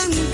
también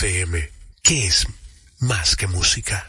FM, que es más que música.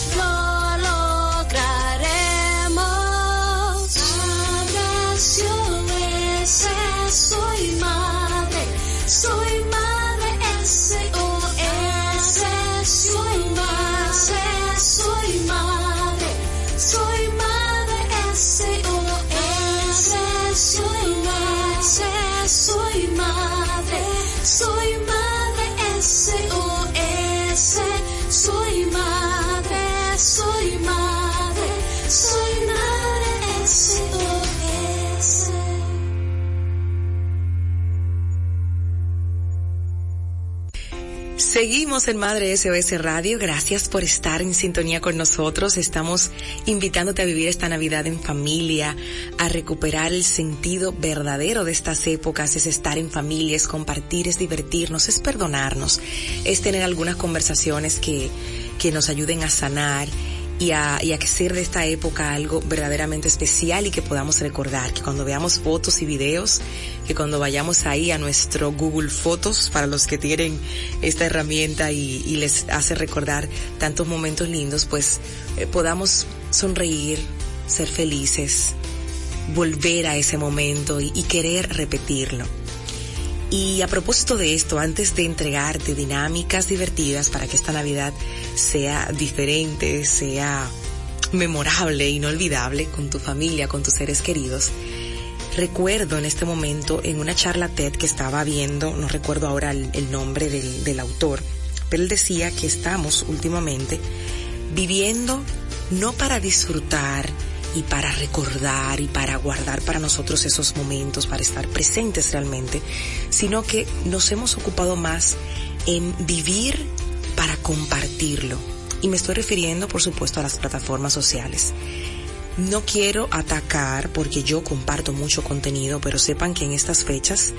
Seguimos en Madre SOS Radio. Gracias por estar en sintonía con nosotros. Estamos invitándote a vivir esta Navidad en familia, a recuperar el sentido verdadero de estas épocas. Es estar en familia, es compartir, es divertirnos, es perdonarnos, es tener algunas conversaciones que, que nos ayuden a sanar y a, y a hacer de esta época algo verdaderamente especial y que podamos recordar, que cuando veamos fotos y videos, que cuando vayamos ahí a nuestro Google Fotos, para los que tienen esta herramienta y, les hace recordar tantos momentos lindos, pues eh, podamos sonreír, ser felices, volver a ese momento y querer repetirlo. Y a propósito de esto, antes de entregarte dinámicas divertidas para que esta Navidad sea diferente, sea memorable, inolvidable con tu familia, con tus seres queridos, recuerdo en este momento en una charla TED que estaba viendo, no recuerdo ahora el, el nombre del, del autor, pero él decía que estamos últimamente viviendo no para disfrutar, y para recordar y para guardar para nosotros esos momentos, para estar presentes realmente, sino que nos hemos ocupado más en vivir para compartirlo. Y me estoy refiriendo, por supuesto, a las plataformas sociales. No quiero atacar porque yo comparto mucho contenido, pero sepan que en estas fechas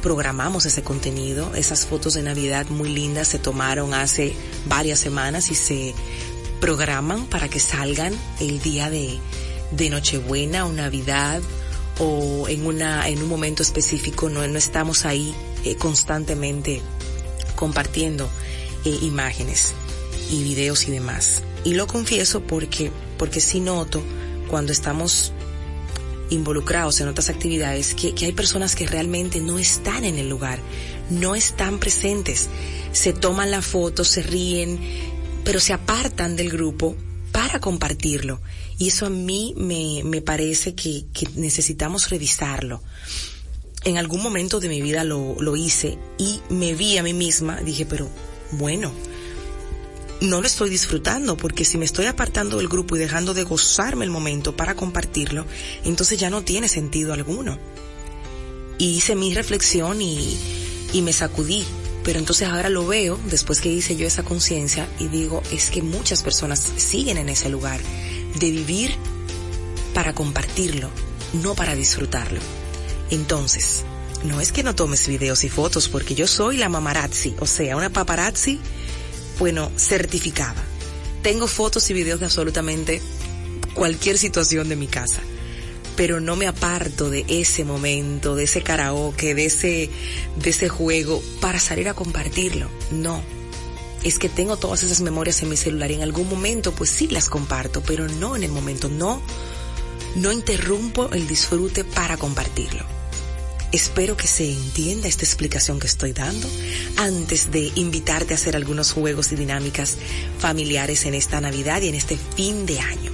programamos ese contenido. Esas fotos de Navidad muy lindas se tomaron hace varias semanas y se programan para que salgan el día de, de Nochebuena o Navidad o en una en un momento específico no, no estamos ahí eh, constantemente compartiendo eh, imágenes y videos y demás. Y lo confieso porque porque sí noto cuando estamos involucrados en otras actividades que, que hay personas que realmente no están en el lugar no están presentes. Se toman la foto se ríen pero se apartan del grupo para compartirlo. Y eso a mí me, me parece que, que necesitamos revisarlo. En algún momento de mi vida lo, lo hice y me vi a mí misma, dije, pero bueno, no lo estoy disfrutando porque si me estoy apartando del grupo y dejando de gozarme el momento para compartirlo, entonces ya no tiene sentido alguno. Y hice mi reflexión y, y me sacudí pero entonces ahora lo veo, después que hice yo esa conciencia, y digo, es que muchas personas siguen en ese lugar de vivir para compartirlo, no para disfrutarlo. Entonces, no es que no tomes videos y fotos, porque yo soy la mamarazzi, o sea, una paparazzi, bueno, certificada. Tengo fotos y videos de absolutamente cualquier situación de mi casa pero no me aparto de ese momento, de ese karaoke, de ese, de ese juego para salir a compartirlo. No. Es que tengo todas esas memorias en mi celular y en algún momento pues sí las comparto, pero no en el momento, no, no interrumpo el disfrute para compartirlo. Espero que se entienda esta explicación que estoy dando antes de invitarte a hacer algunos juegos y dinámicas familiares en esta Navidad y en este fin de año.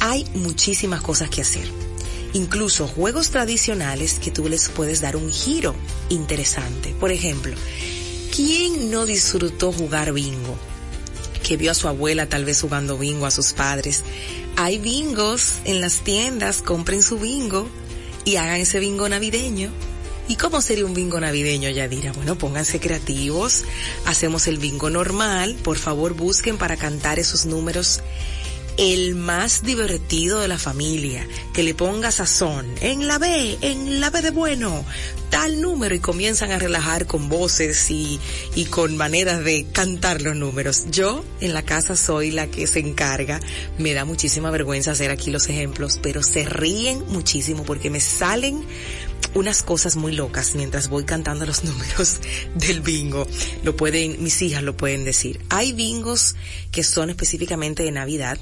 Hay muchísimas cosas que hacer incluso juegos tradicionales que tú les puedes dar un giro interesante. Por ejemplo, ¿quién no disfrutó jugar bingo? Que vio a su abuela tal vez jugando bingo, a sus padres. Hay bingos en las tiendas, compren su bingo y hagan ese bingo navideño. ¿Y cómo sería un bingo navideño, Yadira? Bueno, pónganse creativos, hacemos el bingo normal, por favor busquen para cantar esos números el más divertido de la familia, que le ponga sazón, en la B, en la B de bueno, tal número y comienzan a relajar con voces y, y con maneras de cantar los números. Yo en la casa soy la que se encarga, me da muchísima vergüenza hacer aquí los ejemplos, pero se ríen muchísimo porque me salen unas cosas muy locas mientras voy cantando los números del bingo. Lo pueden, mis hijas lo pueden decir. Hay bingos que son específicamente de Navidad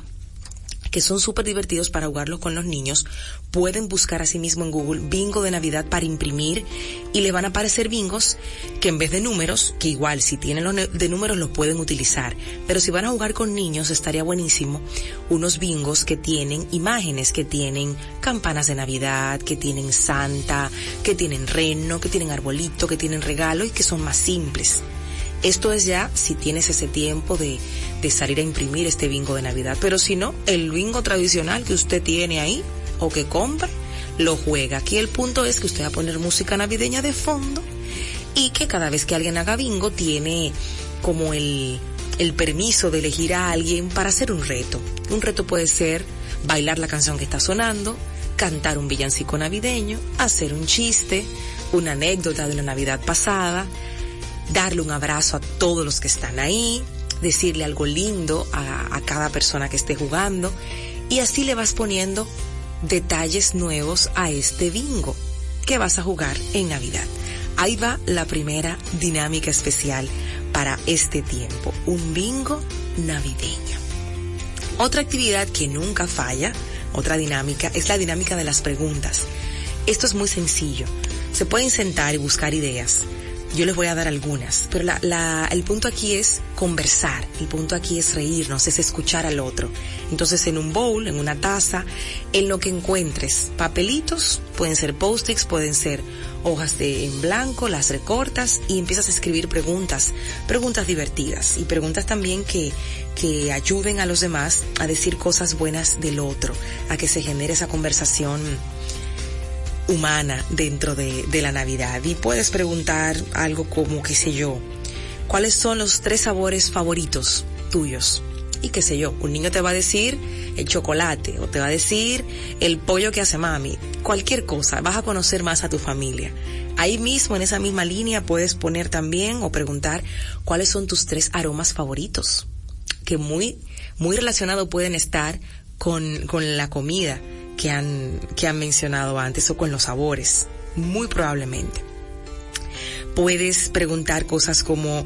que son súper divertidos para jugarlos con los niños, pueden buscar asimismo en Google bingo de Navidad para imprimir y le van a aparecer bingos que en vez de números, que igual si tienen los de números los pueden utilizar, pero si van a jugar con niños estaría buenísimo unos bingos que tienen imágenes, que tienen campanas de Navidad, que tienen Santa, que tienen reno, que tienen arbolito, que tienen regalo y que son más simples. Esto es ya si tienes ese tiempo de, de salir a imprimir este bingo de Navidad. Pero si no, el bingo tradicional que usted tiene ahí o que compre, lo juega. Aquí el punto es que usted va a poner música navideña de fondo y que cada vez que alguien haga bingo tiene como el, el permiso de elegir a alguien para hacer un reto. Un reto puede ser bailar la canción que está sonando, cantar un villancico navideño, hacer un chiste, una anécdota de la Navidad pasada, darle un abrazo a todos los que están ahí, decirle algo lindo a, cada persona que esté jugando y así le vas poniendo detalles nuevos a este bingo que vas a jugar en Navidad. Ahí va la primera dinámica especial para este tiempo, un bingo navideño. Otra actividad que nunca falla, otra dinámica, es la dinámica de las preguntas. Esto es muy sencillo. Se pueden sentar y buscar ideas yo les voy a dar algunas, pero la, la, el punto aquí es conversar, el punto aquí es reírnos, es escuchar al otro. Entonces en un bowl, en una taza, en lo que encuentres, papelitos, pueden ser post-its, pueden ser hojas de en blanco, las recortas y empiezas a escribir preguntas, preguntas divertidas y preguntas también que, que ayuden a los demás a decir cosas buenas del otro, a que se genere esa conversación humana dentro de, de, la Navidad. Y puedes preguntar algo como, qué sé yo, ¿cuáles son los tres sabores favoritos tuyos? Y qué sé yo, un niño te va a decir el chocolate o te va a decir el pollo que hace mami, cualquier cosa, vas a conocer más a tu familia. Ahí mismo, en esa misma línea, puedes poner también o preguntar cuáles son tus tres aromas favoritos, que muy muy relacionado pueden estar con, con la comida que han, que han mencionado antes o con los sabores, muy probablemente. Puedes preguntar cosas como,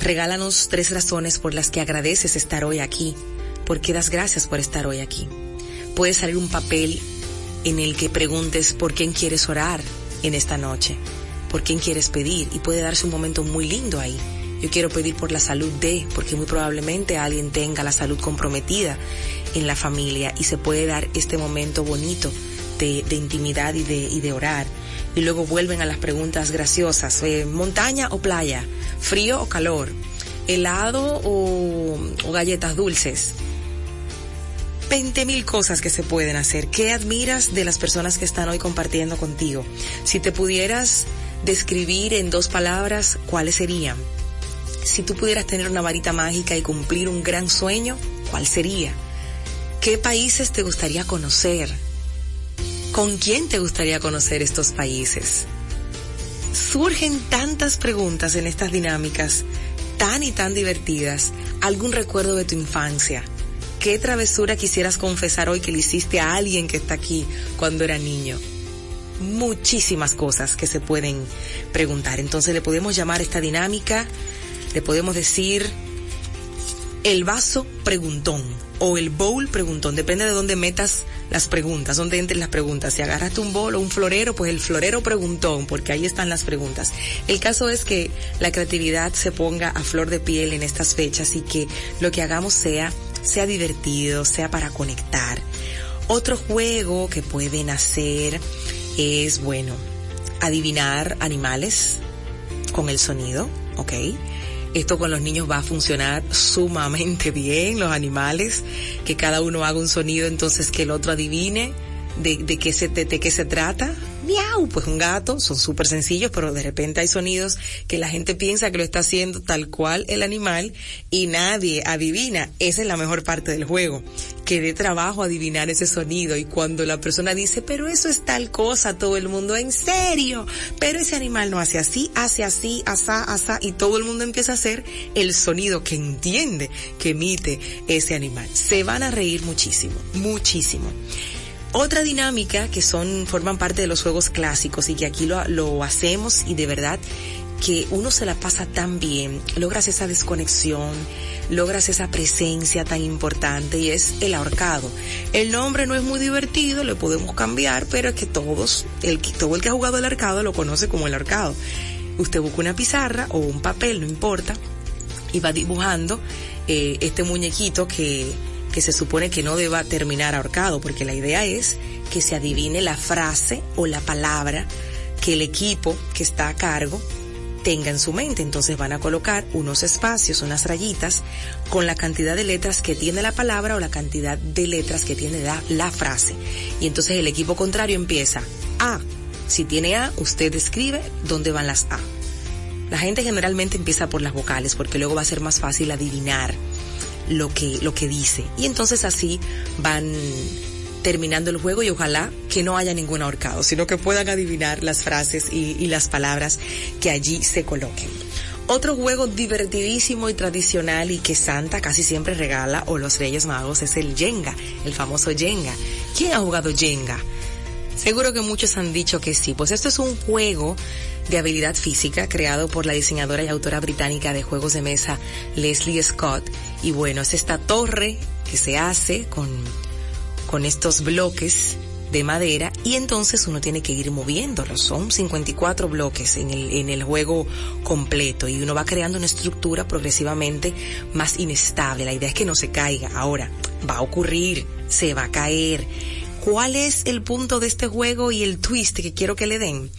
regálanos tres razones por las que agradeces estar hoy aquí, por qué das gracias por estar hoy aquí. Puede salir un papel en el que preguntes por quién quieres orar en esta noche, por quién quieres pedir y puede darse un momento muy lindo ahí. Yo quiero pedir por la salud de, porque muy probablemente alguien tenga la salud comprometida en la familia y se puede dar este momento bonito de, intimidad y de, orar. Y luego vuelven a las preguntas graciosas, eh, montaña o playa, frío o calor, helado o, o galletas dulces. 20 mil cosas que se pueden hacer. ¿Qué admiras de las personas que están hoy compartiendo contigo? Si te pudieras describir en dos palabras, ¿cuáles serían? Si tú pudieras tener una varita mágica y cumplir un gran sueño, ¿cuál sería? ¿Qué países te gustaría conocer? ¿Con quién te gustaría conocer estos países? Surgen tantas preguntas en estas dinámicas, tan y tan divertidas. ¿Algún recuerdo de tu infancia? ¿Qué travesura quisieras confesar hoy que le hiciste a alguien que está aquí cuando era niño? Muchísimas cosas que se pueden preguntar. Entonces le podemos llamar esta dinámica, le podemos decir el vaso preguntón o el bowl preguntón, depende de dónde metas las preguntas, dónde entren las preguntas. Si agarraste un bowl o un florero, pues el florero preguntón, porque ahí están las preguntas. El caso es que la creatividad se ponga a flor de piel en estas fechas y que lo que hagamos sea, sea divertido, sea para conectar. Otro juego que pueden hacer es, bueno, adivinar animales con el sonido, ¿ok? Esto con los niños va a funcionar sumamente bien, los animales, que cada uno haga un sonido entonces que el otro adivine de, de qué se, de qué se trata miau, pues un gato, son súper sencillos, pero de repente hay sonidos que la gente piensa que lo está haciendo tal cual el animal y nadie adivina. Esa es la mejor parte del juego, que dé trabajo adivinar ese sonido y cuando la persona dice, pero eso es tal cosa, todo el mundo, en serio, pero ese animal no hace así, hace así, asá, asá, y todo el mundo empieza a hacer el sonido que entiende que emite ese animal. Se van a reír muchísimo, muchísimo. Otra dinámica que son, forman parte de los juegos clásicos y que aquí lo, lo hacemos y de verdad que uno se la pasa tan bien, logras esa desconexión, logras esa presencia tan importante y es el ahorcado. El nombre no es muy divertido, lo podemos cambiar, pero es que todos, el, todo el que ha jugado el ahorcado lo conoce como el ahorcado. Usted busca una pizarra o un papel, no importa, y va dibujando eh, este muñequito que que se supone que no deba terminar ahorcado, porque la idea es que se adivine la frase o la palabra que el equipo que está a cargo tenga en su mente. Entonces van a colocar unos espacios, unas rayitas, con la cantidad de letras que tiene la palabra o la cantidad de letras que tiene la, la frase. Y entonces el equipo contrario empieza A. Si tiene A, usted escribe dónde van las A. La gente generalmente empieza por las vocales porque luego va a ser más fácil adivinar lo que, lo que dice. Y entonces así van terminando el juego y ojalá que no haya ningún ahorcado, sino que puedan adivinar las frases y, las palabras que allí se coloquen. Otro juego divertidísimo y tradicional y que Santa casi siempre regala o los Reyes Magos es el Jenga, el famoso Jenga. ¿Quién ha jugado Jenga? Seguro que muchos han dicho que sí, pues esto es un juego de habilidad física creado por la diseñadora y autora británica de juegos de mesa Leslie Scott. Y bueno, es esta torre que se hace con, con estos bloques de madera y entonces uno tiene que ir moviéndolos. Son 54 bloques en el, en el juego completo y uno va creando una estructura progresivamente más inestable. La idea es que no se caiga. Ahora, va a ocurrir, se va a caer ¿Cuál es el punto de este juego y el twist que quiero que le den?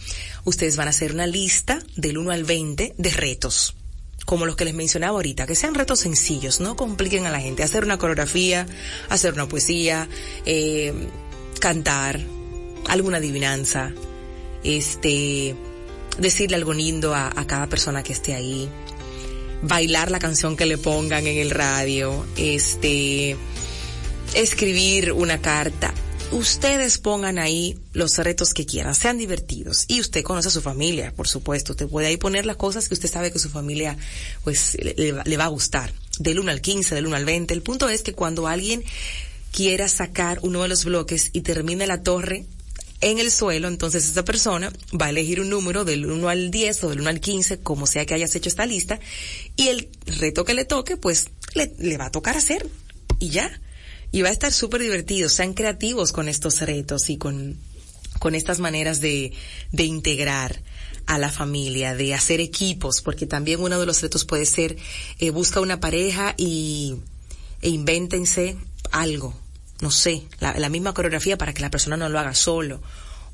Ustedes van a hacer una lista del 1 al 20 de retos como los que les mencionaba ahorita, que sean retos sencillos, no compliquen a la gente. Hacer una coreografía, hacer una poesía, eh, cantar, alguna adivinanza, este, decirle algo lindo a, a, cada persona que esté ahí, bailar la canción que le pongan en el radio, este, escribir una carta ustedes pongan ahí los retos que quieran, sean divertidos. Y usted conoce a su familia, por supuesto. Usted puede ahí poner las cosas que usted sabe que su familia, pues, le, le va a gustar. del 1 al 15, del 1 al 20. El punto es que cuando alguien quiera sacar uno de los bloques y termine la torre en el suelo, entonces esa persona va a elegir un número del 1 al 10 o del 1 al 15, como sea que hayas hecho esta lista, y el reto que le toque, pues le, le va a tocar hacer y ya. Y va a estar súper divertido, sean creativos con estos retos y con, con estas maneras de, de integrar a la familia, de hacer equipos, porque también uno de los retos puede ser, eh, busca una pareja y, e invéntense algo, no sé, la, la misma coreografía para que la persona no lo haga solo,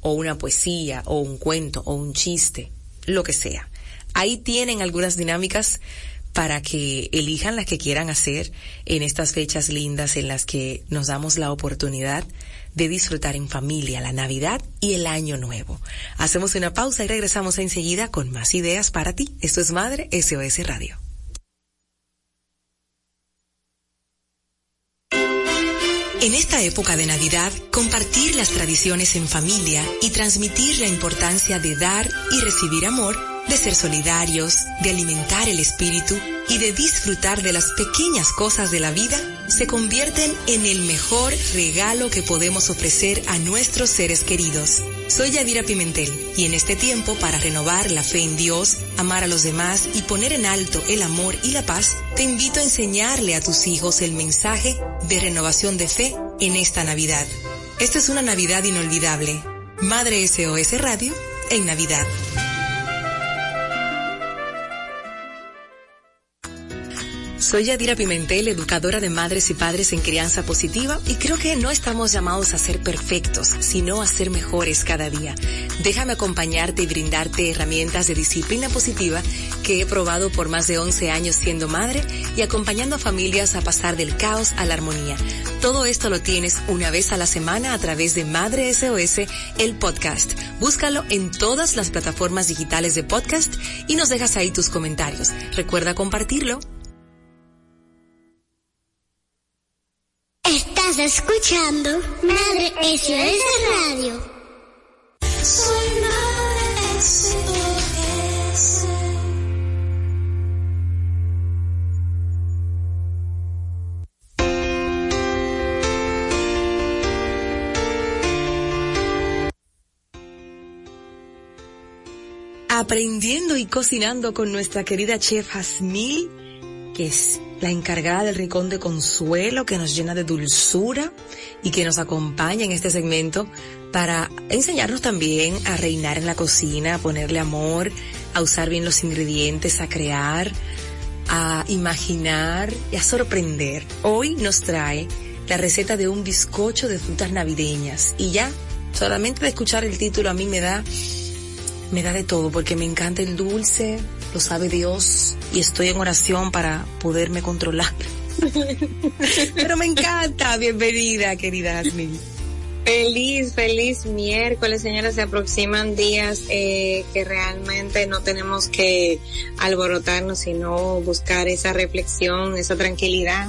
o una poesía, o un cuento, o un chiste, lo que sea. Ahí tienen algunas dinámicas para que elijan las que quieran hacer en estas fechas lindas en las que nos damos la oportunidad de disfrutar en familia la Navidad y el Año Nuevo. Hacemos una pausa y regresamos enseguida con más ideas para ti. Esto es Madre SOS Radio. En esta época de Navidad, compartir las tradiciones en familia y transmitir la importancia de dar y recibir amor, de ser solidarios, de alimentar el espíritu y de disfrutar de las pequeñas cosas de la vida se convierten en el mejor regalo que podemos ofrecer a nuestros seres queridos. Soy Yadira Pimentel y en este tiempo para renovar la fe en Dios, amar a los demás y poner en alto el amor y la paz, te invito a enseñarle a tus hijos el mensaje de renovación de fe en esta Navidad. Esta es una Navidad inolvidable. Madre SOS Radio en Navidad. Soy Yadira Pimentel, educadora de madres y padres en crianza positiva y creo que no estamos llamados a ser perfectos, sino a ser mejores cada día. Déjame acompañarte y brindarte herramientas de disciplina positiva que he probado por más de 11 años siendo madre y acompañando a familias a pasar del caos a la armonía. Todo esto lo tienes una vez a la semana a través de Madre SOS, el podcast. Búscalo en todas las plataformas digitales de podcast y nos dejas ahí tus comentarios. Recuerda compartirlo. Estás escuchando Madre SOS Radio. Soy Madre SOS. Aprendiendo y cocinando con nuestra querida chef Jasmil, que es la encargada del rincón de consuelo que nos llena de dulzura y que nos acompaña en este segmento para enseñarnos también a reinar en la cocina, a ponerle amor, a usar bien los ingredientes, a crear, a imaginar y a sorprender. Hoy nos trae la receta de un bizcocho de frutas navideñas y ya solamente de escuchar el título a mí me da me da de todo porque me encanta el dulce, lo sabe Dios y estoy en oración para poderme controlar. Pero me encanta, bienvenida querida Jasmine. Feliz, feliz miércoles, señores. Se aproximan días eh, que realmente no tenemos que alborotarnos, sino buscar esa reflexión, esa tranquilidad.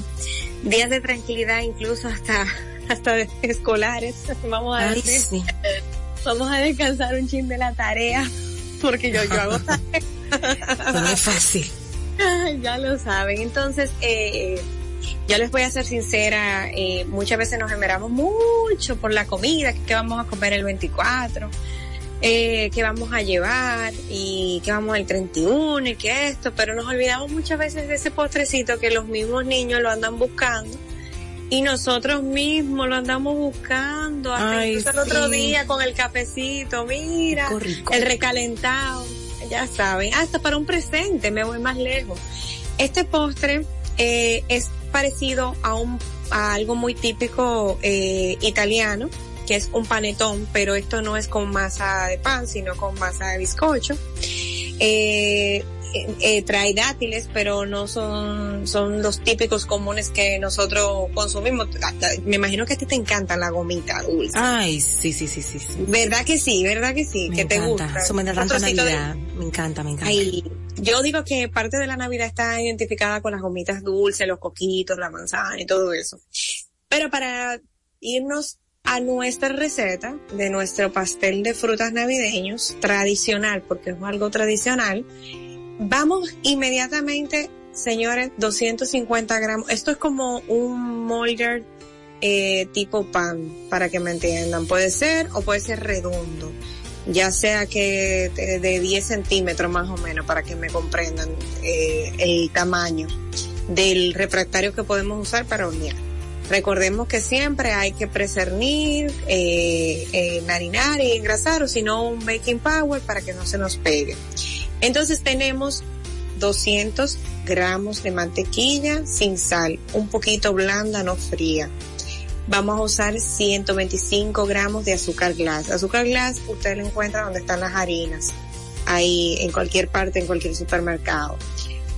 Días de tranquilidad, incluso hasta hasta escolares. Vamos a Ay, decir, sí. vamos a descansar un chin de la tarea, porque yo yo hago No es fácil. ya lo saben. Entonces, eh, yo les voy a ser sincera, eh, muchas veces nos emeramos mucho por la comida, que, qué vamos a comer el 24, eh, qué vamos a llevar y qué vamos el 31 y qué esto, pero nos olvidamos muchas veces de ese postrecito que los mismos niños lo andan buscando. Y nosotros mismos lo andamos buscando, hasta Ay, incluso el otro día con el cafecito, mira, rico. el recalentado, ya saben, hasta para un presente, me voy más lejos. Este postre eh, es parecido a un a algo muy típico eh, italiano, que es un panetón, pero esto no es con masa de pan, sino con masa de bizcocho. Eh, eh, eh, trae dátiles, pero no son, son los típicos comunes que nosotros consumimos. Me imagino que a ti te encanta la gomita dulce. Ay, sí, sí, sí, sí. sí. ¿Verdad que sí? ¿Verdad que sí? Me que te gusta. Eso me da tanta de-. Me encanta, me encanta. Ay, yo digo que parte de la Navidad está identificada con las gomitas dulces, los coquitos, la manzana y todo eso. Pero para irnos a nuestra receta de nuestro pastel de frutas navideños, tradicional, porque es algo tradicional, vamos inmediatamente señores, 250 gramos. Esto es como un molder eh, tipo pan, para que me entiendan. Puede ser o puede ser redondo, ya sea que de, 10 centímetros más o menos, para que me comprendan eh, el tamaño del refractario que podemos usar para hornear. Recordemos que siempre hay que presernir, eh, eh, marinar y engrasar o si no un baking powder para que no se nos pegue. Entonces tenemos 200 gramos de mantequilla sin sal, un poquito blanda, no fría. Vamos a usar 125 gramos de azúcar glass. Azúcar glass usted lo encuentra donde están las harinas, ahí en cualquier parte, en cualquier supermercado.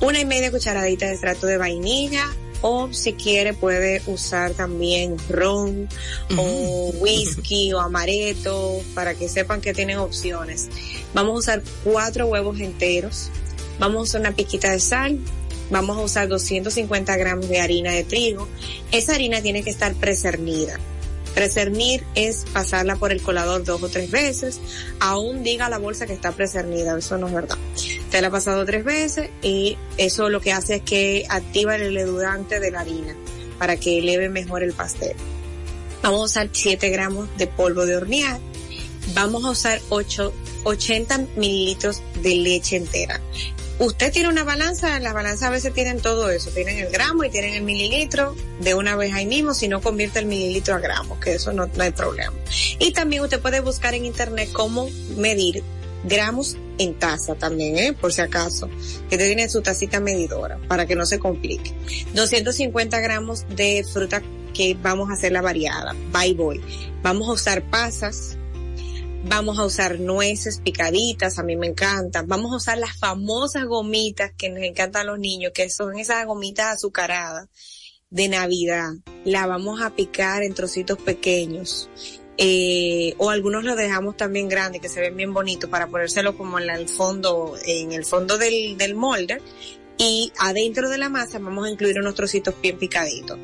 Una y media cucharadita de extracto de vainilla, o si quiere puede usar también ron o whisky o amaretto para que sepan que tienen opciones. Vamos a usar cuatro huevos enteros, vamos a usar una piquita de sal, vamos a usar 250 gramos de harina de trigo. Esa harina tiene que estar precernida. Precernir es pasarla por el colador dos o tres veces, aún diga la bolsa que está precernida, eso no es verdad. Te la ha pasado tres veces y eso lo que hace es que activa el edulante de la harina para que eleve mejor el pastel. Vamos a usar 7 gramos de polvo de hornear. Vamos a usar 8, 80 mililitros de leche entera usted tiene una balanza, las balanzas a veces tienen todo eso, tienen el gramo y tienen el mililitro de una vez ahí mismo, si no convierte el mililitro a gramos, que eso no, hay problema. Y también usted puede buscar en internet cómo medir gramos en taza también, ¿eh? por si acaso, que usted tiene su tacita medidora para que no se complique. 250 gramos de fruta que vamos a hacer la variada, bye boy. Vamos a usar pasas, Vamos a usar nueces picaditas, a mí me encantan. Vamos a usar las famosas gomitas que nos encantan a los niños, que son esas gomitas azucaradas de Navidad. La vamos a picar en trocitos pequeños. Eh, o algunos los dejamos también grandes, que se ven bien bonitos, para ponérselo como en el fondo, en el fondo del, molde. Y adentro de la masa vamos a incluir unos trocitos bien picaditos.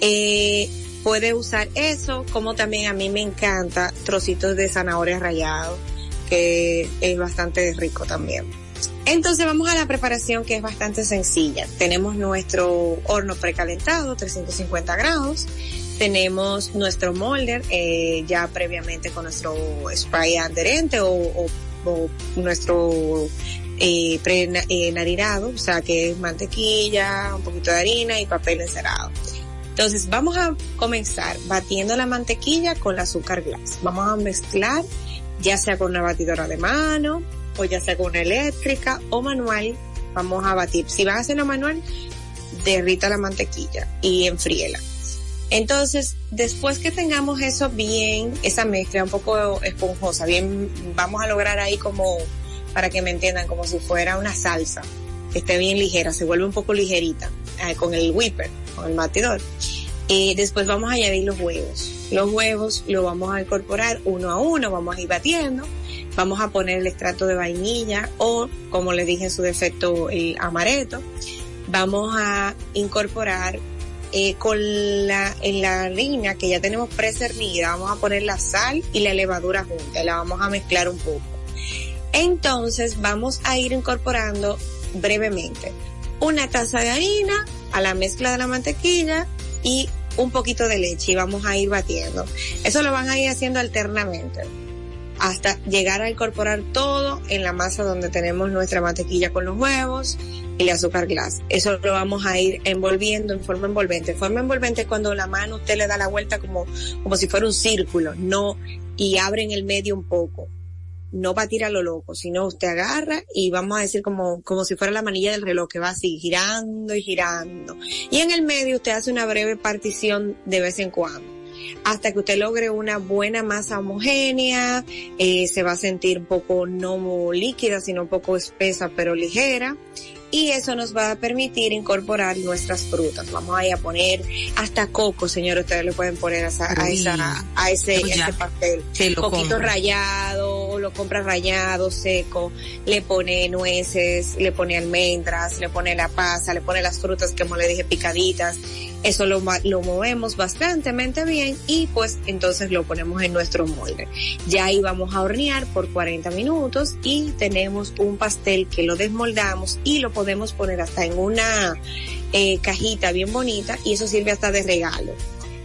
Eh, puede usar eso, como también a mí me encanta trocitos de zanahoria rallado, que es bastante rico también. Entonces vamos a la preparación que es bastante sencilla. Tenemos nuestro horno precalentado, 350 grados. Tenemos nuestro molder eh, ya previamente con nuestro spray adherente o, nuestro eh, pre eh, o sea que es mantequilla, un poquito de harina y papel encerado. Entonces vamos a comenzar batiendo la mantequilla con el azúcar glass. Vamos a mezclar ya sea con una batidora de mano o ya sea con una eléctrica o manual. Vamos a batir. Si van a hacerlo manual, derrita la mantequilla y enfríela. Entonces, después que tengamos eso bien, esa mezcla un poco esponjosa, bien, vamos a lograr ahí como, para que me entiendan, como si fuera una salsa, que esté bien ligera, se vuelve un poco ligerita, eh, con el whipper el batidor. Y después vamos a añadir los huevos. Los huevos lo vamos a incorporar uno a uno, vamos a ir batiendo. Vamos a poner el extracto de vainilla o, como les dije en su defecto, el amaretto. Vamos a incorporar eh, con la, en la harina que ya tenemos precernida, vamos a poner la sal y la levadura juntas, la vamos a mezclar un poco. Entonces vamos a ir incorporando brevemente una taza de harina, a la mezcla de la mantequilla y un poquito de leche y vamos a ir batiendo. Eso lo van a ir haciendo alternamente hasta llegar a incorporar todo en la masa donde tenemos nuestra mantequilla con los huevos y el azúcar glass. Eso lo vamos a ir envolviendo en forma envolvente. Forma envolvente cuando la mano usted le da la vuelta como, como si fuera un círculo, no, y abre en el medio un poco no va a lo loco, sino usted agarra y vamos a decir como, como si fuera la manilla del reloj que va así girando y girando. Y en el medio usted hace una breve partición de vez en cuando hasta que usted logre una buena masa homogénea, eh, se va a sentir un poco no líquida, sino un poco espesa pero ligera y eso nos va a permitir incorporar nuestras frutas. Vamos a ir a poner hasta coco, señor, ustedes le pueden poner a, esa, a, esa, a ese, ese pastel. Coquito rallado, lo compra rallado, seco, le pone nueces, le pone almendras, le pone la pasa, le pone las frutas, como le dije, picaditas Eso lo, lo movemos bastante bien y pues entonces lo ponemos en nuestro molde. Ya ahí vamos a hornear por 40 minutos y tenemos un pastel que lo desmoldamos y lo podemos poner hasta en una eh, cajita bien bonita y eso sirve hasta de regalo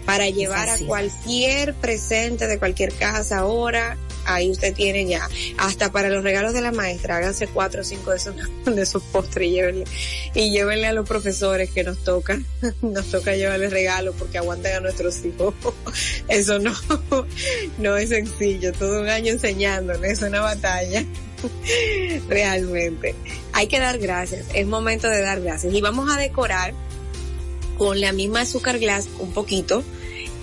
para llevar a cualquier presente de cualquier casa ahora ahí usted tiene ya, hasta para los regalos de la maestra, háganse cuatro o cinco de esos, de esos postres y llévenle, y llévenle a los profesores que nos toca, nos toca llevarles regalos porque aguantan a nuestros hijos. Eso no, no es sencillo, todo un año enseñándoles, es una batalla. Realmente. Hay que dar gracias, es momento de dar gracias. Y vamos a decorar con la misma azúcar glass un poquito,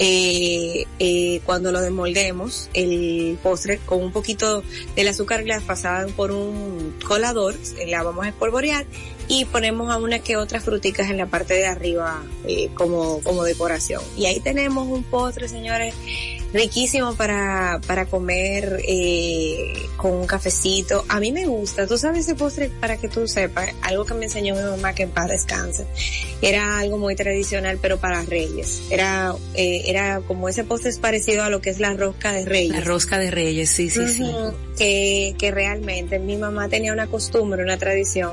eh, eh, cuando lo desmoldemos, el postre con un poquito del azúcar glass pasada por un colador, la vamos a espolvorear y ponemos a una que otras fruticas en la parte de arriba eh, como, como decoración. Y ahí tenemos un postre, señores, riquísimo para, para comer eh, con un cafecito. A mí me gusta, tú sabes ese postre para que tú sepas, algo que me enseñó mi mamá que en paz descanse. Era algo muy tradicional, pero para reyes. Era, eh, era como ese postre es parecido a lo que es la rosca de reyes. La rosca de reyes, sí, sí, sí. Que, que realmente mi mamá tenía una costumbre, una tradición.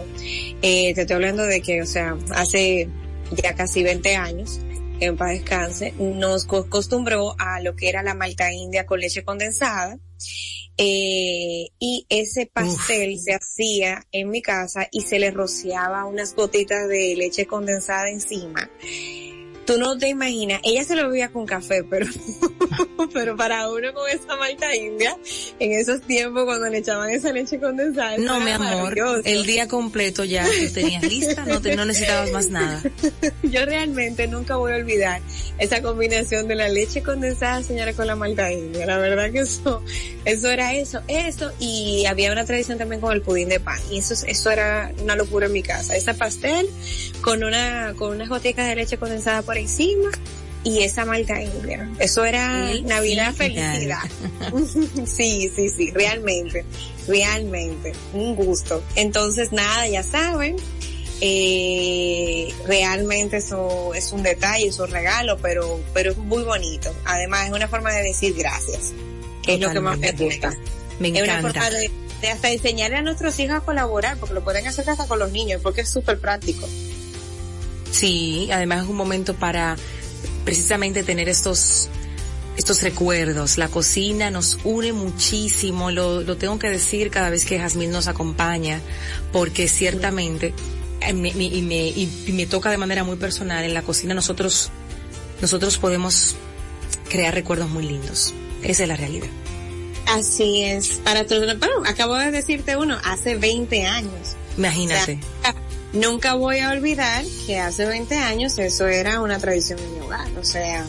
Eh, te estoy hablando de que, o sea, hace ya casi 20 años, en paz descanse, nos acostumbró a lo que era la malta india con leche condensada. Eh, y ese pastel se hacía en mi casa y se le rociaba unas gotitas de leche condensada encima tú no te imaginas, ella se lo bebía con café, pero, pero para uno con esa malta india, en esos tiempos cuando le echaban esa leche condensada. No, mi amor, el día completo ya tenías lista, no, te, no necesitabas más nada. Yo realmente nunca voy a olvidar esa combinación de la leche condensada, señora, con la malta india. La verdad que eso, eso era eso, eso, y había una tradición también con el pudín de pan, y eso, eso era una locura en mi casa. Ese pastel con una, con unas goticas de leche condensada por encima y esa malta india. Eso era Navidad felicidad. sí, sí, sí, realmente, realmente, un gusto. Entonces, nada, ya saben, eh, realmente eso es un detalle, es un regalo, pero, pero es muy bonito. Además, es una forma de decir gracias, que es lo que más me gusta. Me encanta. Es una forma de, de hasta enseñarle a nuestros hijos a colaborar, porque lo pueden hacer hasta con los niños, porque es súper práctico. Sí, además es un momento para precisamente tener estos estos recuerdos. La cocina nos une muchísimo, lo, lo tengo que decir cada vez que Jazmín nos acompaña, porque ciertamente, eh, me, me, y, me, y me toca de manera muy personal, en la cocina nosotros, nosotros podemos crear recuerdos muy lindos. Esa es la realidad. Así es. Para tu, bueno, acabo de decirte uno, hace 20 años. Imagínate. Nunca voy a olvidar que hace 20 años eso era una tradición en mi hogar, o sea,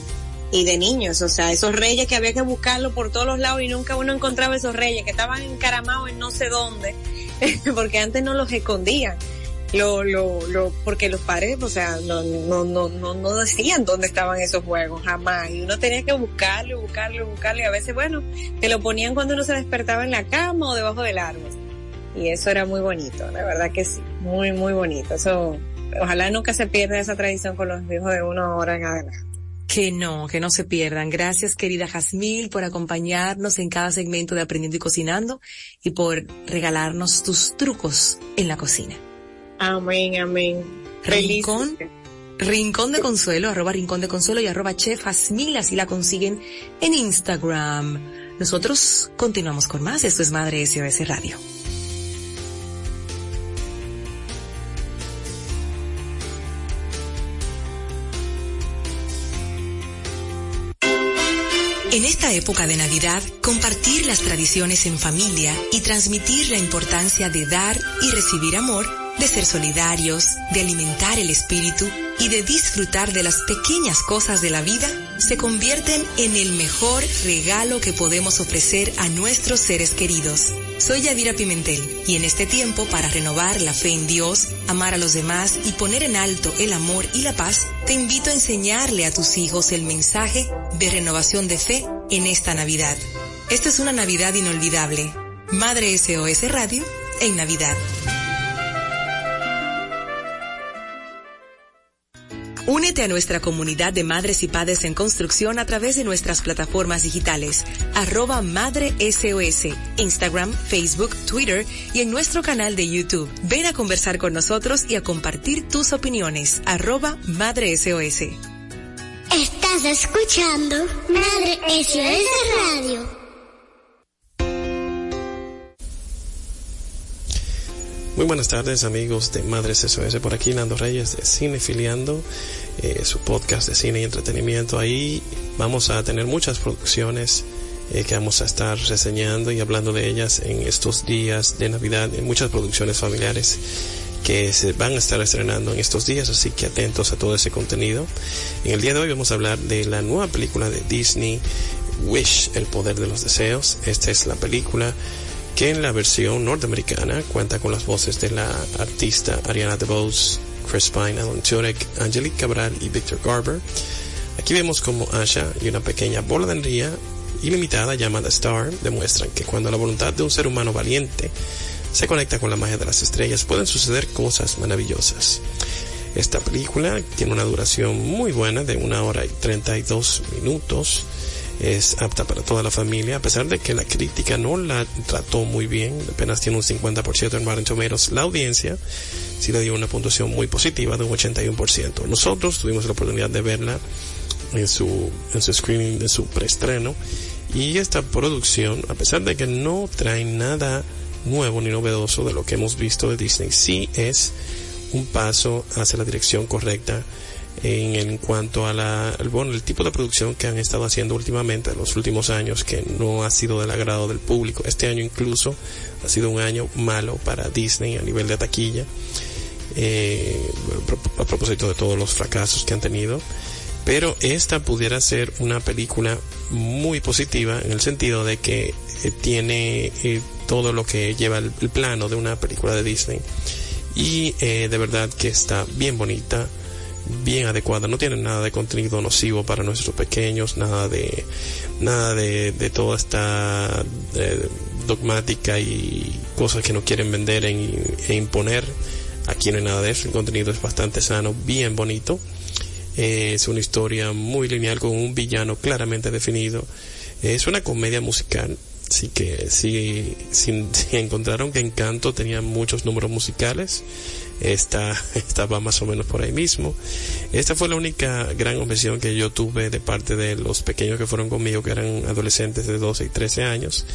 y de niños, o sea, esos reyes que había que buscarlo por todos los lados y nunca uno encontraba esos reyes que estaban encaramados en no sé dónde, porque antes no los escondían. Lo, lo, lo, porque los padres, o sea, no, no, no, no, no decían dónde estaban esos juegos, jamás. Y uno tenía que buscarlo, buscarlo, buscarlo. Y a veces, bueno, te lo ponían cuando uno se despertaba en la cama o debajo del árbol y eso era muy bonito, la verdad que sí, muy, muy bonito. Eso, ojalá nunca se pierda esa tradición con los hijos de uno ahora en adelante. Que no, que no se pierdan. Gracias querida Jazmil por acompañarnos en cada segmento de Aprendiendo y Cocinando y por regalarnos tus trucos en la cocina. Amén, amén. Rincón, Rincón de Consuelo, arroba Rincón de Consuelo y arroba Chef Jazmil, así la consiguen en Instagram. Nosotros continuamos con más. Esto es Madre SOS Radio. En esta época de Navidad, compartir las tradiciones en familia y transmitir la importancia de dar y recibir amor, de ser solidarios, de alimentar el espíritu y de disfrutar de las pequeñas cosas de la vida, se convierten en el mejor regalo que podemos ofrecer a nuestros seres queridos. Soy Yadira Pimentel y en este tiempo para renovar la fe en Dios, amar a los demás y poner en alto el amor y la paz, te invito a enseñarle a tus hijos el mensaje de renovación de fe en esta Navidad. Esta es una Navidad inolvidable. Madre SOS Radio en Navidad. Únete a nuestra comunidad de madres y padres en construcción a través de nuestras plataformas digitales, arroba Madre SOS, Instagram, Facebook, Twitter y en nuestro canal de YouTube. Ven a conversar con nosotros y a compartir tus opiniones, arroba Madre SOS. Estás escuchando Madre SOS Radio. Muy buenas tardes amigos de Madres SOS, por aquí Nando Reyes de Cinefiliando, eh, su podcast de cine y entretenimiento. Ahí vamos a tener muchas producciones eh, que vamos a estar reseñando y hablando de ellas en estos días de Navidad, en muchas producciones familiares que se van a estar estrenando en estos días, así que atentos a todo ese contenido. En el día de hoy vamos a hablar de la nueva película de Disney, Wish, El Poder de los Deseos. Esta es la película que en la versión norteamericana cuenta con las voces de la artista Ariana DeBose, Chris Pine, Alan Tudyk, Angelique Cabral y Victor Garber. Aquí vemos como Asha y una pequeña bola de energía ilimitada llamada Star demuestran que cuando la voluntad de un ser humano valiente se conecta con la magia de las estrellas pueden suceder cosas maravillosas. Esta película tiene una duración muy buena de una hora y 32 minutos es apta para toda la familia, a pesar de que la crítica no la trató muy bien, apenas tiene un 50% en Rotten Tomatoes, la audiencia sí le dio una puntuación muy positiva de un 81%. Nosotros tuvimos la oportunidad de verla en su, en su screening de su preestreno y esta producción, a pesar de que no trae nada nuevo ni novedoso de lo que hemos visto de Disney, sí es un paso hacia la dirección correcta en, cuanto a la, bueno, el tipo de producción que han estado haciendo últimamente, en los últimos años, que no ha sido del agrado del público. Este año incluso ha sido un año malo para Disney a nivel de taquilla, eh, a propósito de todos los fracasos que han tenido. Pero esta pudiera ser una película muy positiva en el sentido de que eh, tiene eh, todo lo que lleva el, plano de una película de Disney. Y de verdad que está bien bonita bien adecuada, no tiene nada de contenido nocivo para nuestros pequeños, nada de nada de, toda esta de, dogmática y cosas que no quieren vender en, e imponer. Aquí no hay nada de eso, el contenido es bastante sano, bien bonito. Eh, es una historia muy lineal con un villano claramente definido. Es una comedia musical, así que si, si, si encontraron que Encanto tenía muchos números musicales, esta estaba más o menos por ahí mismo. Esta fue la única gran objeción que yo tuve de parte de los pequeños que fueron conmigo, que eran adolescentes de 12 y 13 años,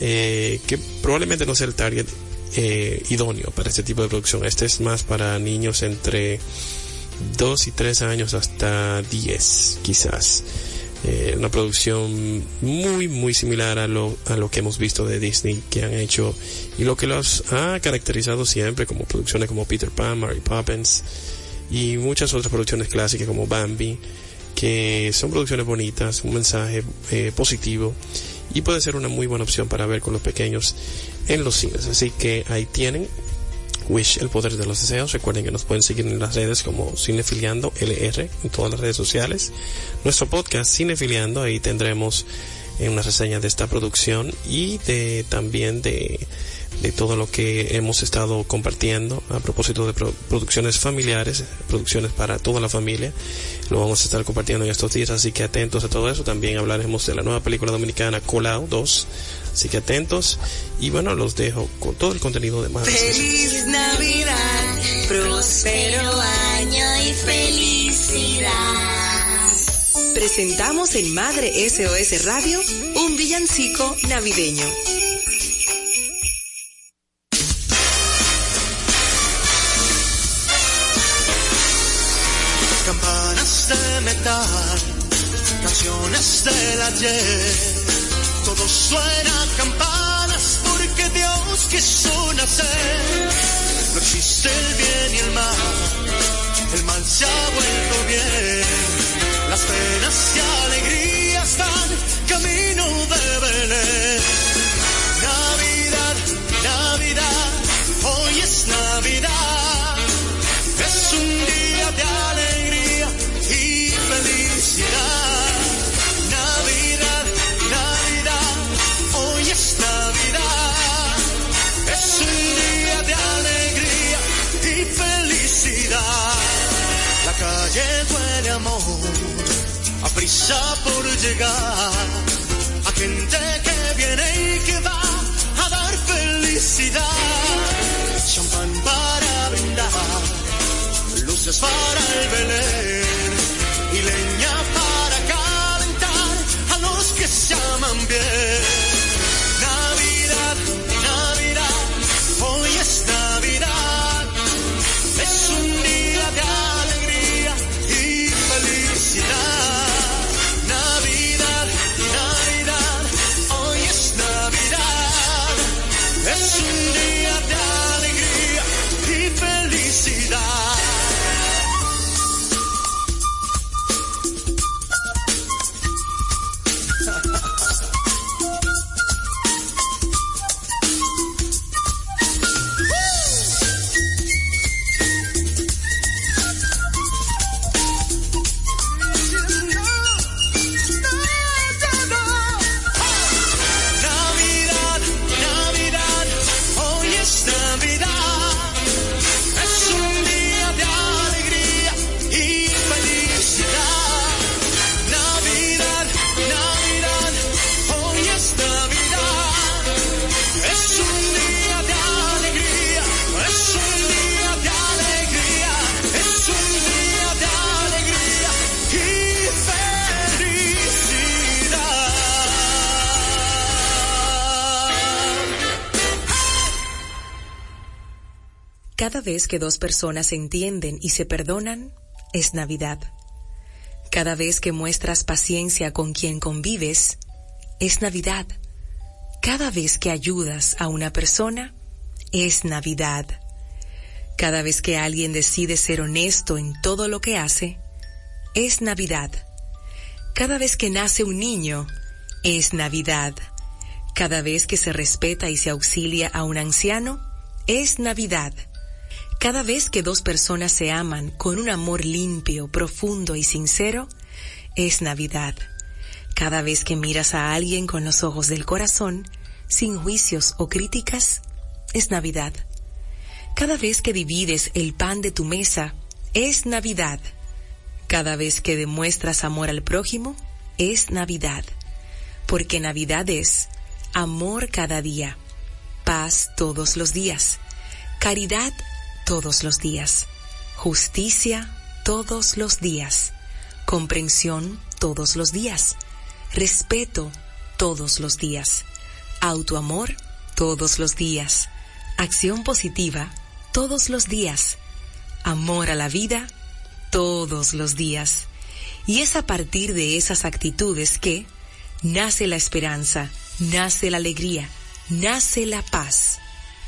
eh, que probablemente no sea el target eh, idóneo para este tipo de producción. Este es más para niños entre 2 y 3 años hasta 10 quizás. Eh, una producción muy muy similar a lo, a lo que hemos visto de Disney que han hecho y lo que los ha caracterizado siempre como producciones como Peter Pan, Mary Poppins y muchas otras producciones clásicas como Bambi que son producciones bonitas, un mensaje eh, positivo y puede ser una muy buena opción para ver con los pequeños en los cines. Así que ahí tienen Wish, el poder de los deseos. Recuerden que nos pueden seguir en las redes como Cinefiliando LR en todas las redes sociales. Nuestro podcast Cinefiliando, ahí tendremos una reseña de esta producción y de también de, de todo lo que hemos estado compartiendo a propósito de pro producciones familiares, producciones para toda la familia. Lo vamos a estar compartiendo en estos días, así que atentos a todo eso. También hablaremos de la nueva película dominicana Colao 2 Así que atentos y bueno, los dejo con todo el contenido de Madres. Feliz Navidad, próspero año y felicidad. Presentamos en Madre SOS Radio un villancico navideño. Del ayer todo suena a campanas porque Dios quiso nacer. No existe el bien y el mal, el mal se ha vuelto bien. Las penas y alegrías dan camino de Belén. Marcha por llegar. A gente que viene y que va a dar felicidad. Champán para brindar, luces para el Belén vez que dos personas se entienden y se perdonan, es Navidad. Cada vez que muestras paciencia con quien convives, es Navidad. Cada vez que ayudas a una persona, es Navidad. Cada vez que alguien decide ser honesto en todo lo que hace, es Navidad. Cada vez que nace un niño, es Navidad. Cada vez que se respeta y se auxilia a un anciano, es Navidad. Cada vez que dos personas se aman con un amor limpio, profundo y sincero, es Navidad. Cada vez que miras a alguien con los ojos del corazón, sin juicios o críticas, es Navidad. Cada vez que divides el pan de tu mesa, es Navidad. Cada vez que demuestras amor al prójimo, es Navidad. Porque Navidad es amor cada día, paz todos los días, caridad todos los días, justicia todos los días, comprensión todos los días, respeto todos los días, autoamor todos los días, acción positiva todos los días, amor a la vida todos los días. Y es a partir de esas actitudes que nace la esperanza, nace la alegría, nace la paz.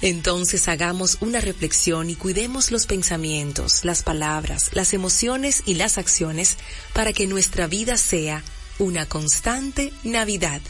Entonces hagamos una reflexión y cuidemos los pensamientos, las palabras, las emociones y las acciones para que nuestra vida sea una constante Navidad.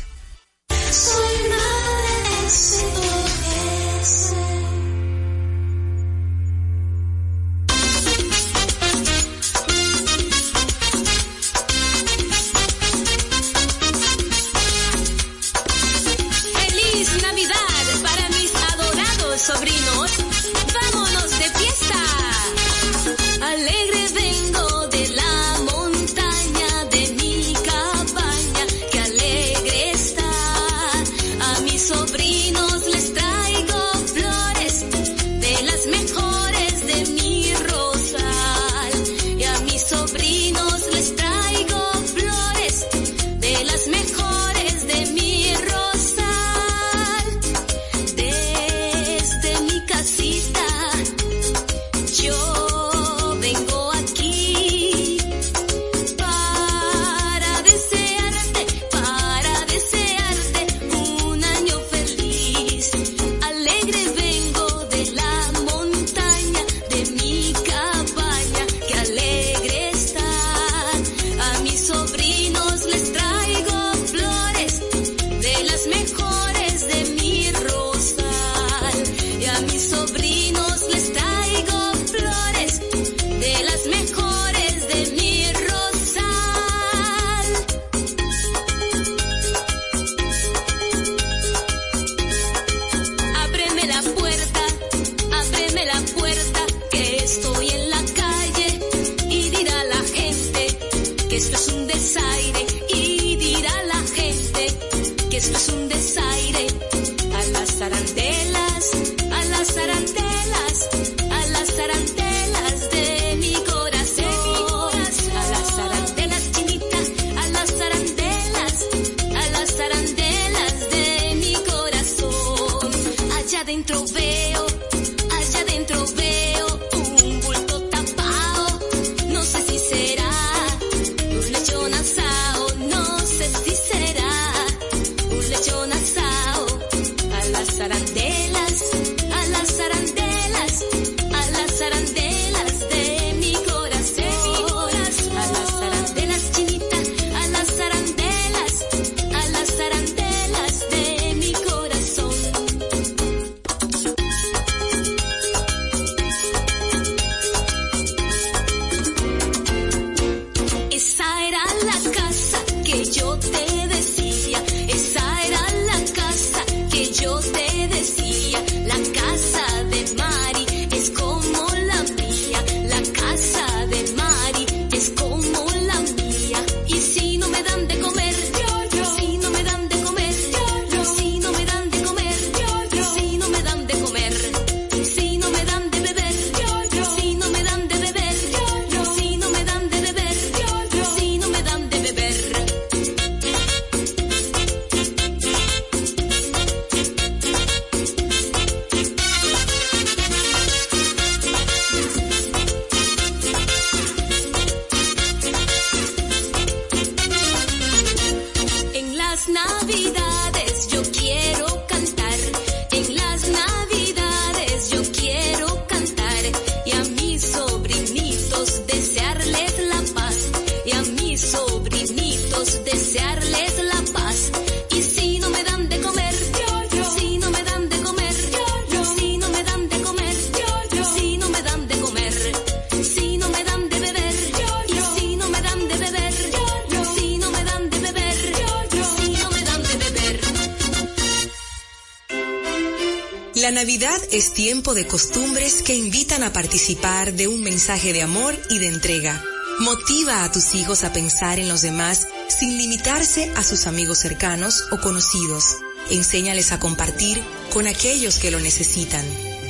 de costumbres que invitan a participar de un mensaje de amor y de entrega. Motiva a tus hijos a pensar en los demás sin limitarse a sus amigos cercanos o conocidos. Enséñales a compartir con aquellos que lo necesitan,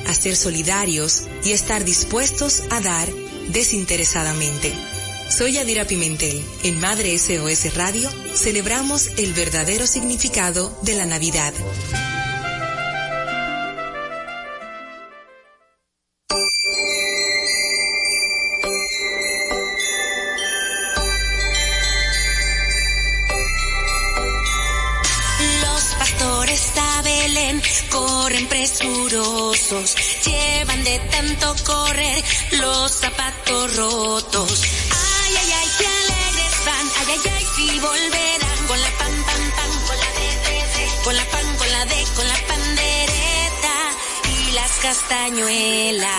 a ser solidarios y estar dispuestos a dar desinteresadamente. Soy Adira Pimentel. En Madre SOS Radio celebramos el verdadero significado de la Navidad. con la pan, con la de, con la pandereta y las castañuelas.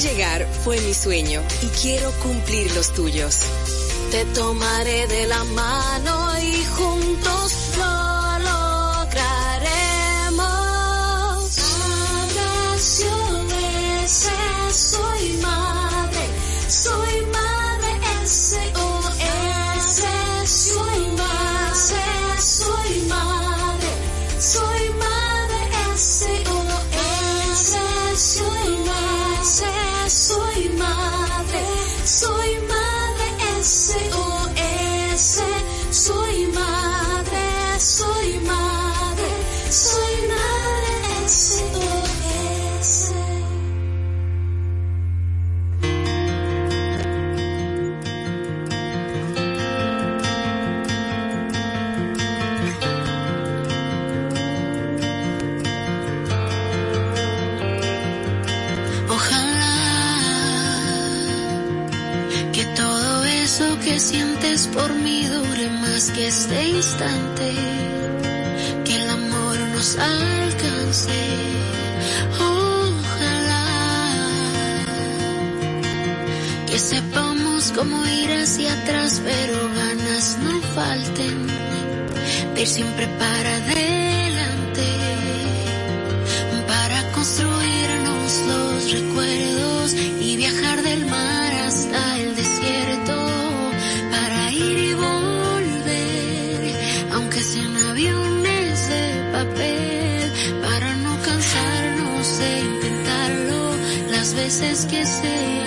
Llegar fue mi sueño y quiero cumplir los tuyos. Te tomaré de la mano y juntos este instante, que el amor nos alcance. Ojalá que sepamos cómo ir hacia atrás, pero ganas no falten de ir siempre para adelante, para construirnos los recuerdos y viajar del mar. veces que se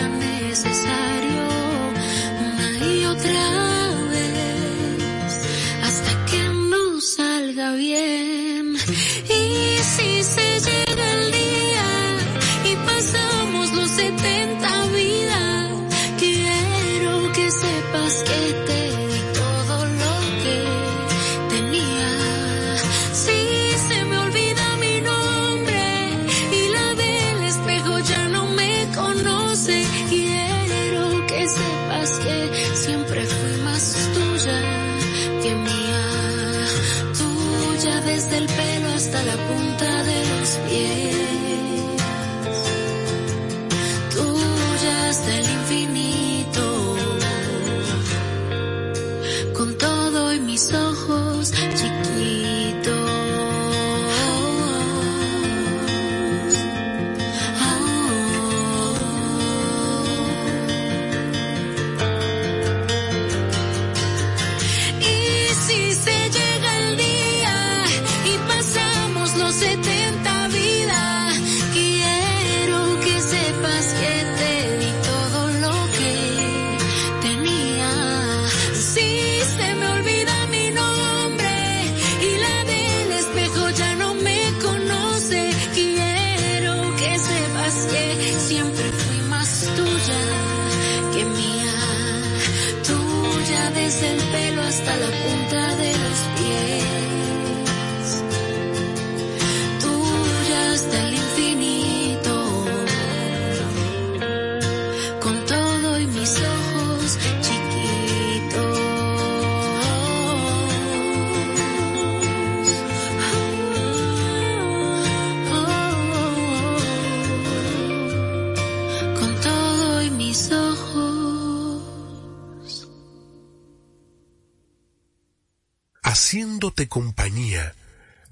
hacerte compañía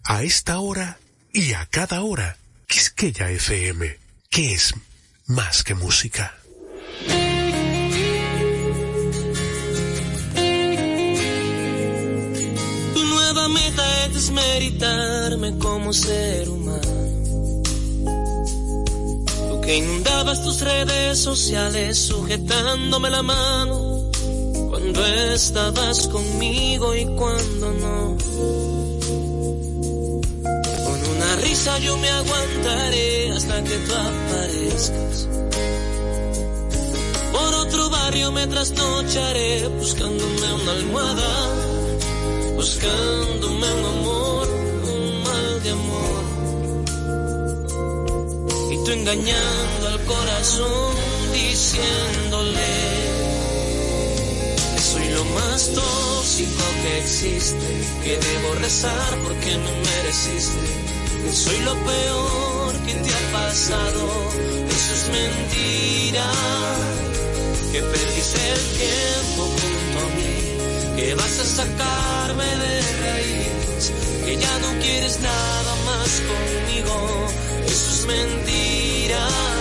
a esta hora y a cada hora. Quisqueya FM, que es más que música. Tu nueva meta es desmeritarme como ser humano. Tú que inundabas tus redes sociales sujetándome la mano cuando estabas conmigo y cuando no. Con una risa yo me aguantaré hasta que tú aparezcas. Por otro barrio me trasnocharé buscándome una almohada, buscándome un amor, un mal de amor. Y tú engañando al corazón diciéndole más tóxico que existe, que debo rezar porque me mereciste, que soy lo peor que te ha pasado, eso es mentira. Que perdiste el tiempo junto a mí, que vas a sacarme de raíz, que ya no quieres nada más conmigo, eso es mentira.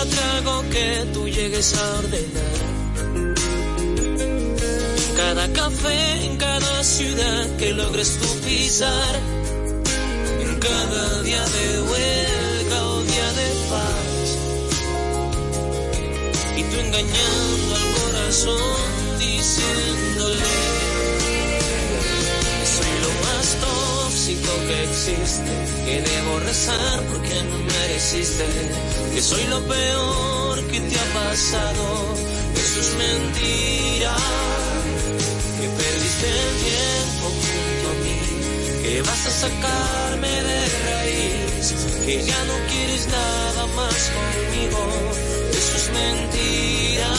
Cada trago que tú llegues a ordenar. Cada café, en cada ciudad que logres tú pisar, en cada día de huelga o día de paz. Y tú engañando al corazón, diciéndole soy lo más tóxico que existe, que debo rezar porque no mereciste, que soy lo peor que te ha pasado, eso es mentira. Que perdiste el tiempo junto a mí, que vas a sacarme de raíz, que ya no quieres nada más conmigo, eso es mentira,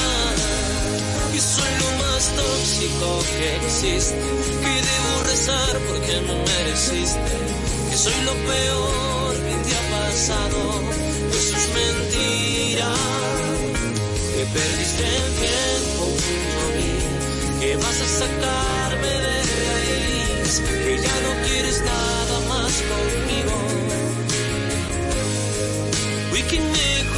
que soy lo más tóxico que existe, que debo rezar porque no mereciste, que soy lo peor que te ha pasado, eso es mentira, que perdiste el tiempo junto a mí que vas a sacarme de raíz, que ya no quieres nada más conmigo. Uy, que mejor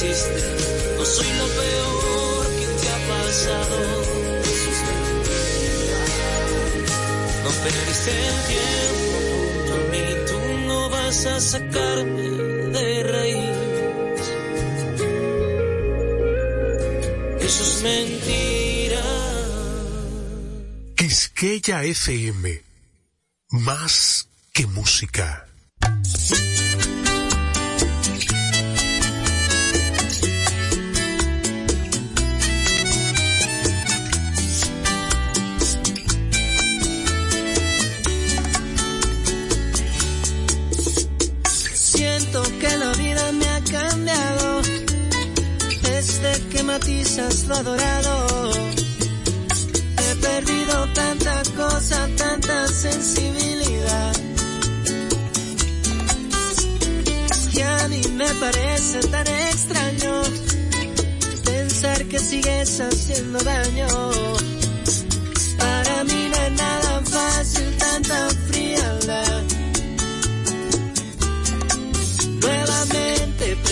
mereciste. No soy lo peor que te ha pasado. No perdiste el tiempo junto a mí. Tú no vas a sacarme de raíz. Eso es mentira. Quisqueya FM. Más que música. Que la vida me ha cambiado desde que matizas lo adorado. He perdido tanta cosa, tanta sensibilidad. Y a mí me parece tan extraño pensar que sigues haciendo daño.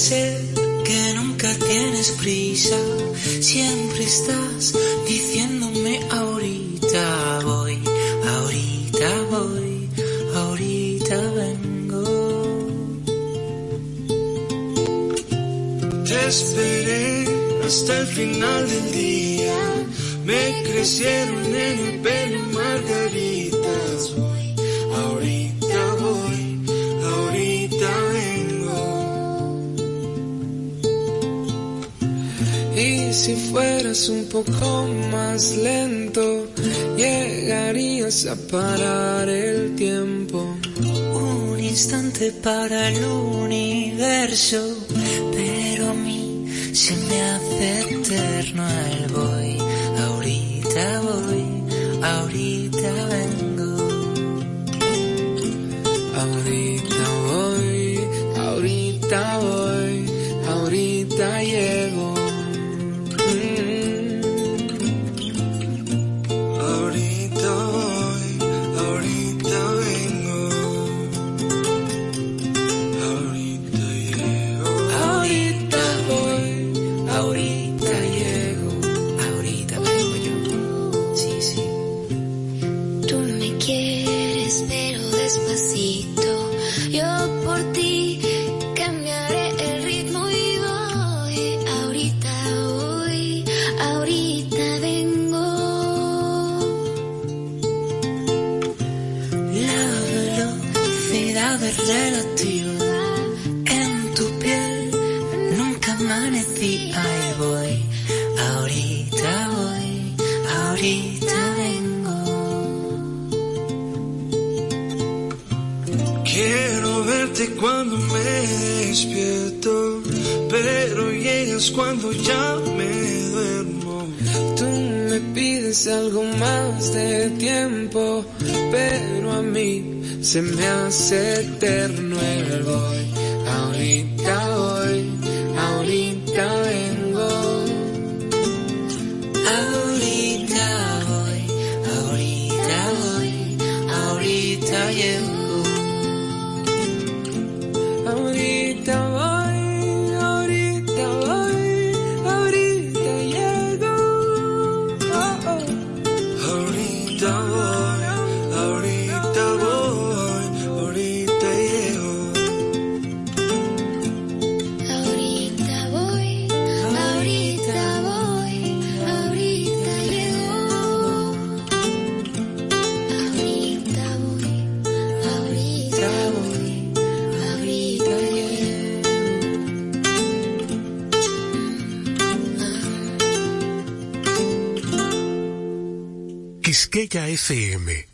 Sé que nunca tienes prisa, siempre estás diciéndome ahorita voy, ahorita voy, ahorita vengo. Te esperé hasta el final del día. Me crecieron en el pelo margaritas. Si fueras un poco más lento, llegarías a parar el tiempo. Un instante para el universo, pero a mí se me hace eterno. Despierto, pero llegas cuando ya me duermo. Tú me pides algo más de tiempo, pero a mí se me hace eterno el voy. Ahorita Quisqueya FM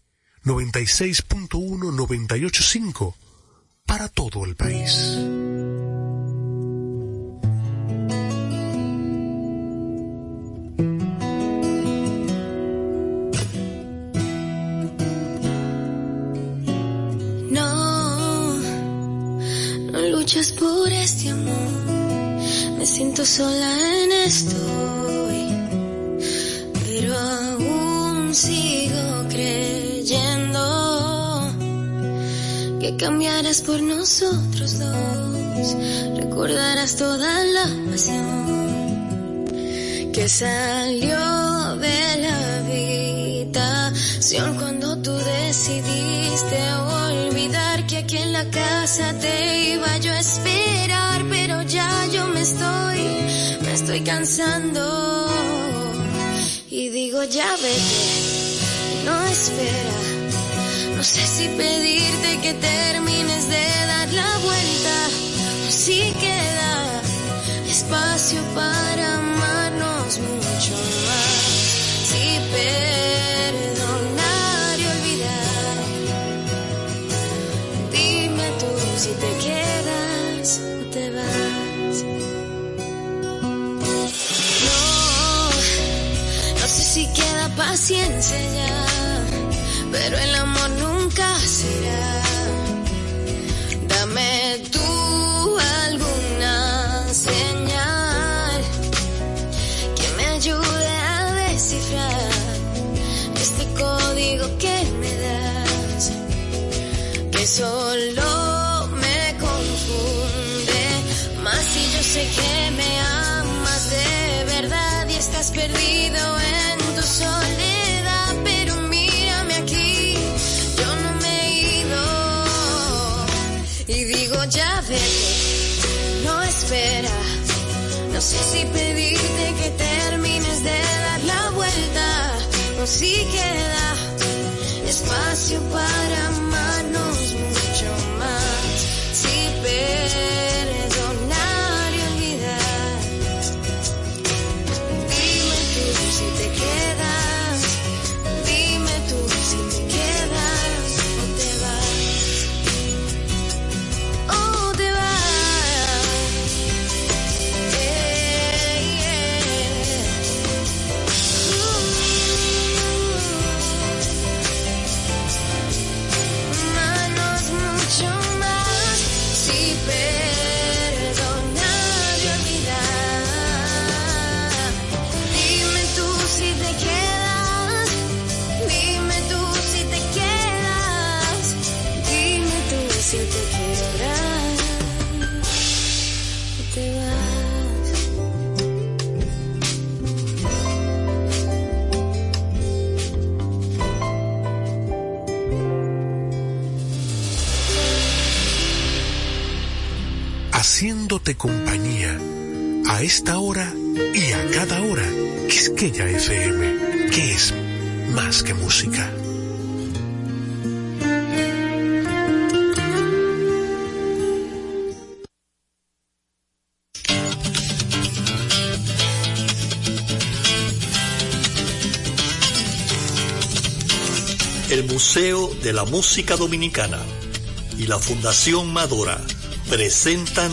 96.1-98.5 para todo el país. No, no luchas por este amor. Me siento sola en esto. Pero aún sigo que cambiarás por nosotros dos. Recordarás toda la pasión que salió de la habitación cuando tú decidiste olvidar que aquí en la casa te iba yo a esperar, pero ya yo me estoy, me estoy cansando y digo ya vete, no espera, no sé si pedirte que termines de dar la vuelta o si queda espacio para amarnos mucho más. Si perdonar y olvidar, dime tú si te quedas o te vas. No, no sé si queda paciencia ya, pero el amor nunca será. Dame tú alguna señal que me ayude a descifrar este código que me das, que solo si pedirte que termines de dar la vuelta. O si queda espacio para compañía a esta hora y a cada hora. Quisqueya FM, que es más que música. El Museo de la Música Dominicana y la Fundación Madora presentan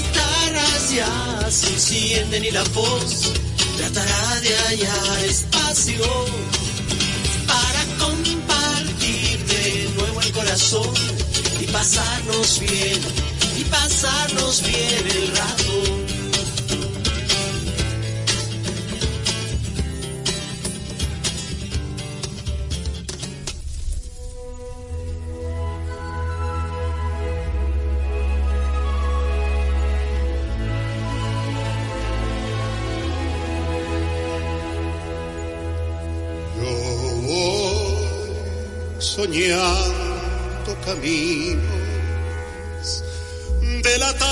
Se encienden y la voz tratará de hallar espacio para compartir de nuevo el corazón y pasarnos bien, y pasarnos bien el rato. Soñando caminos de la tarde,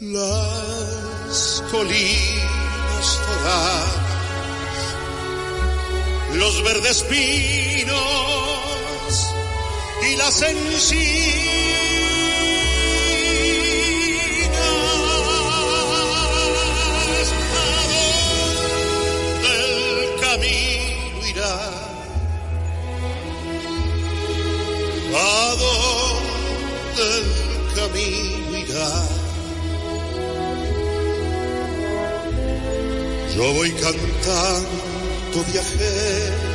las colinas doradas, los verdes pinos y las encinas. Yo voy cantando viajero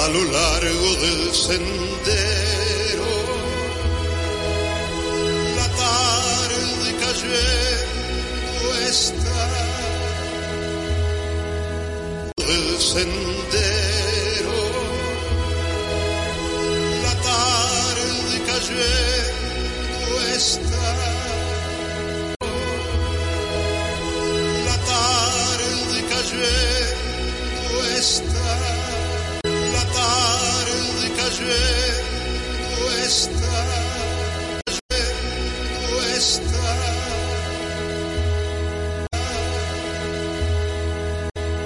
a lo largo del sendero.